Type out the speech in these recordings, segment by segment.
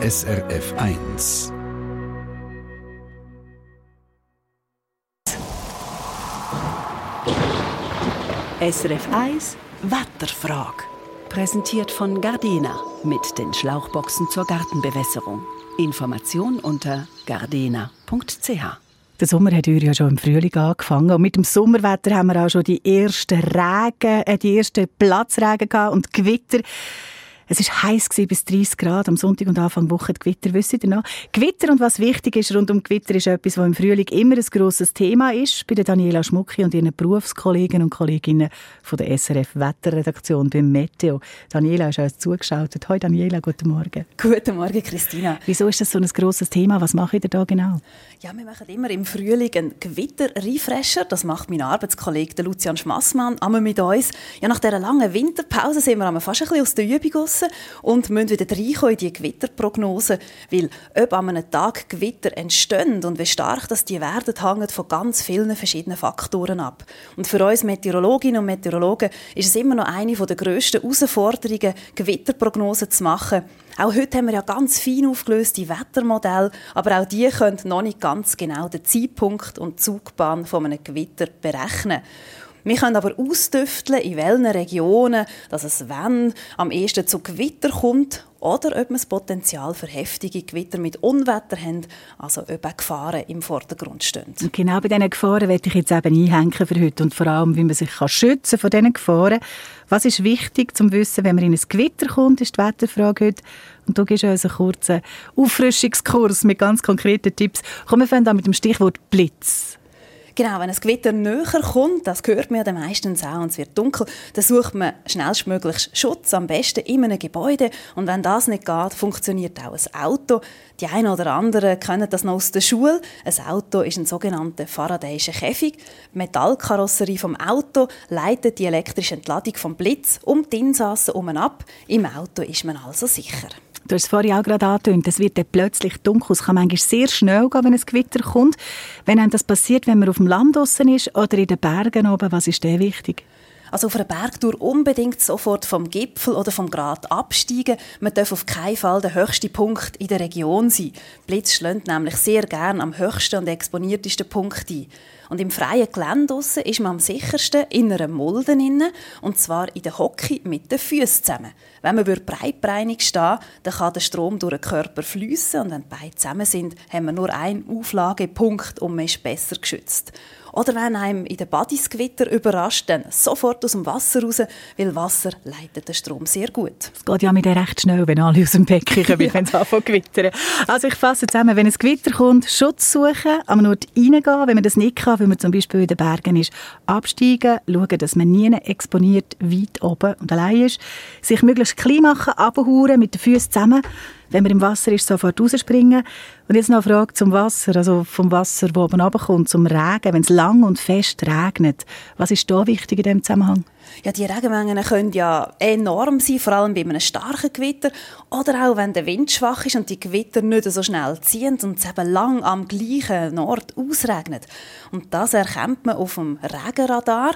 SRF 1. SRF 1 Wetterfrage. Präsentiert von Gardena mit den Schlauchboxen zur Gartenbewässerung. Information unter gardena.ch. Der Sommer hat ja schon im Frühling angefangen. Und mit dem Sommerwetter haben wir auch schon die ersten Regen, äh, die ersten Platzregen gehabt und Gewitter. Es war heiß bis 30 Grad am Sonntag und Anfang Woche. Die Gewitter, wisst ihr noch? Gewitter und was wichtig ist rund um Gewitter ist etwas, was im Frühling immer ein grosses Thema ist. Bei der Daniela Schmucki und ihren Berufskollegen und Kolleginnen von der SRF Wetterredaktion beim Meteo. Daniela ist uns zugeschaltet. Hallo Daniela, guten Morgen. Guten Morgen, Christina. Wieso ist das so ein grosses Thema? Was macht ihr da genau? Ja, wir machen immer im Frühling einen Gewitter-Refresher. Das macht mein Arbeitskollege Lucian Schmassmann einmal mit uns. Ja, nach dieser langen Winterpause sind wir fast ein bisschen aus der Übung raus und müssen wieder reinkommen in die Gewitterprognose. Weil ob an einem Tag Gewitter entstehen und wie stark das die werden, hängt von ganz vielen verschiedenen Faktoren ab. Und für uns Meteorologinnen und Meteorologen ist es immer noch eine der grössten Herausforderungen, Gewitterprognosen zu machen. Auch heute haben wir ja ganz fein aufgelöste Wettermodelle, aber auch die können noch nicht ganz genau den Zeitpunkt und die Zugbahn von einem Gewitter berechnen. Wir können aber ausdüfteln, in welchen Regionen dass es wenn am ehesten zu Gewitter kommt oder ob wir das Potenzial für heftige Gewitter mit Unwetter haben, also ob auch Gefahren im Vordergrund stehen. Und genau bei diesen Gefahren werde ich jetzt eben einhängen für heute und vor allem, wie man sich kann schützen von diesen Gefahren. Was ist wichtig zum Wissen, wenn man in ein Gewitter kommt, ist die Wetterfrage heute. Und du gibst uns einen kurzen Auffrischungskurs mit ganz konkreten Tipps. Kommen wir fangen mit dem Stichwort Blitz. Genau, wenn ein Gewitter näher kommt, das hört man ja meistens auch und es wird dunkel, dann sucht man schnellstmöglich Schutz, am besten in einem Gebäude. Und wenn das nicht geht, funktioniert auch ein Auto. Die einen oder anderen kennen das noch aus der Schule. Ein Auto ist ein sogenannter Faradayischer Käfig. Die Metallkarosserie vom Auto leitet die elektrische Entladung vom Blitz um die Insassen um ab. Im Auto ist man also sicher. Du hast es vorhin auch gerade angetönt, es wird dann plötzlich dunkel. Es kann manchmal sehr schnell gehen, wenn ein Gewitter kommt. Wenn einem das passiert, wenn man auf dem Land draussen ist oder in den Bergen oben, was ist da wichtig? Also auf einer Bergtour unbedingt sofort vom Gipfel oder vom Grat absteigen. Man darf auf keinen Fall der höchste Punkt in der Region sein. Blitz schlägt nämlich sehr gern am höchsten und exponiertesten Punkt ein. Und im freien Gelände ist man am sichersten in einer Mulde inne, und zwar in der Hocke mit den Füßen zusammen. Wenn man breitbeinig stehen dann kann der Strom durch den Körper fließen und wenn die Beine zusammen sind, haben wir nur einen Auflagepunkt und man ist besser geschützt. Oder wenn einem in der Badis Gewitter überrascht, dann sofort aus dem Wasser raus, weil Wasser leitet den Strom sehr gut. Es geht ja mit recht schnell, wenn alle aus dem Becken kommen, ja. wenn es anfängt gewittern. Also ich fasse zusammen, wenn ein Gewitter kommt, Schutz suchen, am Ort reingehen, wenn man das nicht kann, wenn man zum Beispiel in den Bergen ist, absteigen, schauen, dass man nie exponiert weit oben und allein ist, sich möglichst klein machen, abhauen, mit den Füßen zusammen, wenn man im Wasser ist, sofort rausspringen. Und jetzt noch eine Frage zum Wasser, also vom Wasser, das oben runterkommt, zum Regen, wenn es lang und fest regnet. Was ist da wichtig in diesem Zusammenhang? Ja, die Regenmengen können ja enorm sein, vor allem bei einem starken Gewitter oder auch wenn der Wind schwach ist und die Gewitter nicht so schnell ziehen und es eben lang am gleichen Ort ausregnet. Und das erkennt man auf dem Regenradar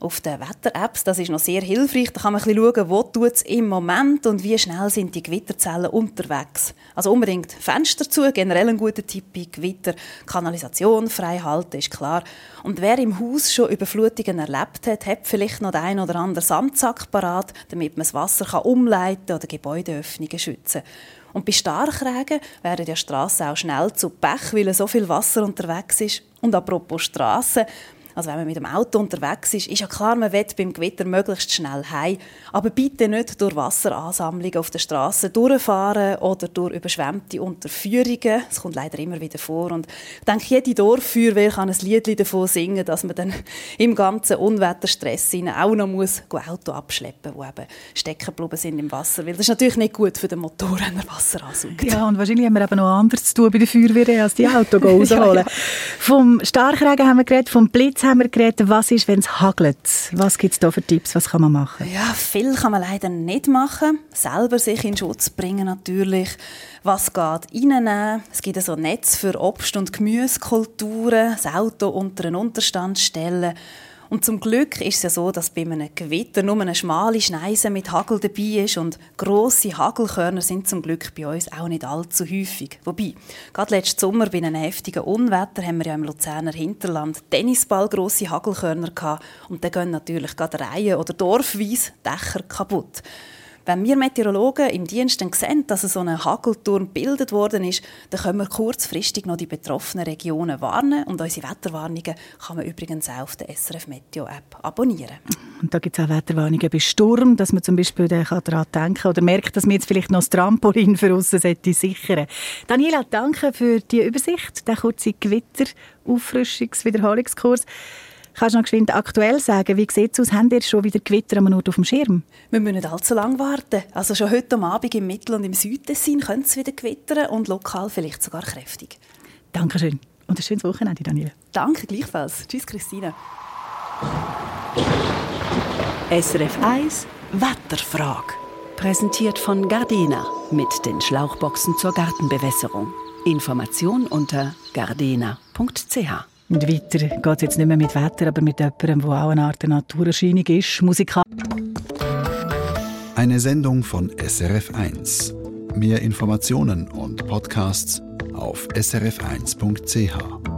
auf den Wetter-Apps. Das ist noch sehr hilfreich. Da kann man ein bisschen schauen, wo es im Moment und wie schnell sind die Gewitterzellen unterwegs. Also unbedingt Fenster zu, generell ein guter Tipp bei Gewitter. Kanalisation frei halten, ist klar. Und wer im Haus schon Überflutungen erlebt hat, hat vielleicht noch den ein oder anderen Sandsack parat, damit man das Wasser kann umleiten oder Gebäudeöffnungen schützen und bei Starkregen werden ja Strassen auch schnell zu Pech, weil so viel Wasser unterwegs ist. Und apropos Strassen, also wenn man mit dem Auto unterwegs ist, ist ja klar, man will beim Gewitter möglichst schnell heim. Aber bitte nicht durch Wasseransammlungen auf der Straße durchfahren oder durch überschwemmte Unterführungen. Das kommt leider immer wieder vor. Und ich denke, jede Dorffeuerwehr kann ein Lied davon singen, dass man dann im ganzen Unwetterstress auch noch muss Auto abschleppen muss, die eben stecken sind im Wasser. Weil das ist natürlich nicht gut für den Motor, wenn er Wasser ansaugt. Ja, und wahrscheinlich haben wir eben noch anderes zu tun bei der Feuerwehr, als die Auto rausholen. ja, ja. Vom Starkregen haben wir geredet, vom Blitz Jetzt haben wir geredet, was ist, wenn es hagelt? Was gibt es da für Tipps? Was kann man machen? Ja, viel kann man leider nicht machen. Selber sich in Schutz bringen natürlich. Was geht reinnehmen? Es gibt so ein Netz für Obst- und Gemüsekulturen, das Auto unter einen Unterstand stellen Und zum Glück ist es ja so, dass bei einem Gewitter nur eine schmale Schneise mit Hagel dabei ist und grosse Hagelkörner sind zum Glück bei uns auch nicht allzu häufig. Wobei, gerade letzten Sommer bei einem heftigen Unwetter haben wir ja im Luzerner Hinterland Tennisball grosse Hagelkörner gehabt und dann gehen natürlich gerade Reihen oder dorfweise Dächer kaputt. Wenn wir Meteorologen im Dienst dann sehen, dass so ein Hagelturm gebildet worden ist, dann können wir kurzfristig noch die betroffenen Regionen warnen. Und unsere Wetterwarnungen kann man übrigens auch auf der SRF Meteo App abonnieren. Und da gibt es auch Wetterwarnungen bei Sturm, dass man zum Beispiel daran denken oder merkt, dass man jetzt vielleicht noch das Trampolin für uns sichern Daniela, danke für die Übersicht, den kurzen Gewitter-Auffrischungs-Wiederholungskurs. Kannst du noch geschwind aktuell sagen, wie sieht es aus? Haben ihr schon wieder Gewitter am Ort auf dem Schirm? Wir müssen nicht allzu lange warten. Also schon heute Abend im Mittel- und im Südtessin könnte es wieder gewittern und lokal vielleicht sogar kräftig. Dankeschön und ein schönes Wochenende, Daniel. Danke, gleichfalls. Tschüss, Christine. SRF 1 Wetterfrage. Präsentiert von Gardena mit den Schlauchboxen zur Gartenbewässerung. Information unter gardena.ch. Und weiter geht es jetzt nicht mehr mit Wetter, aber mit jemandem, der auch eine Art Naturerscheinung ist. Musikal Eine Sendung von SRF1. Mehr Informationen und Podcasts auf srf1.ch.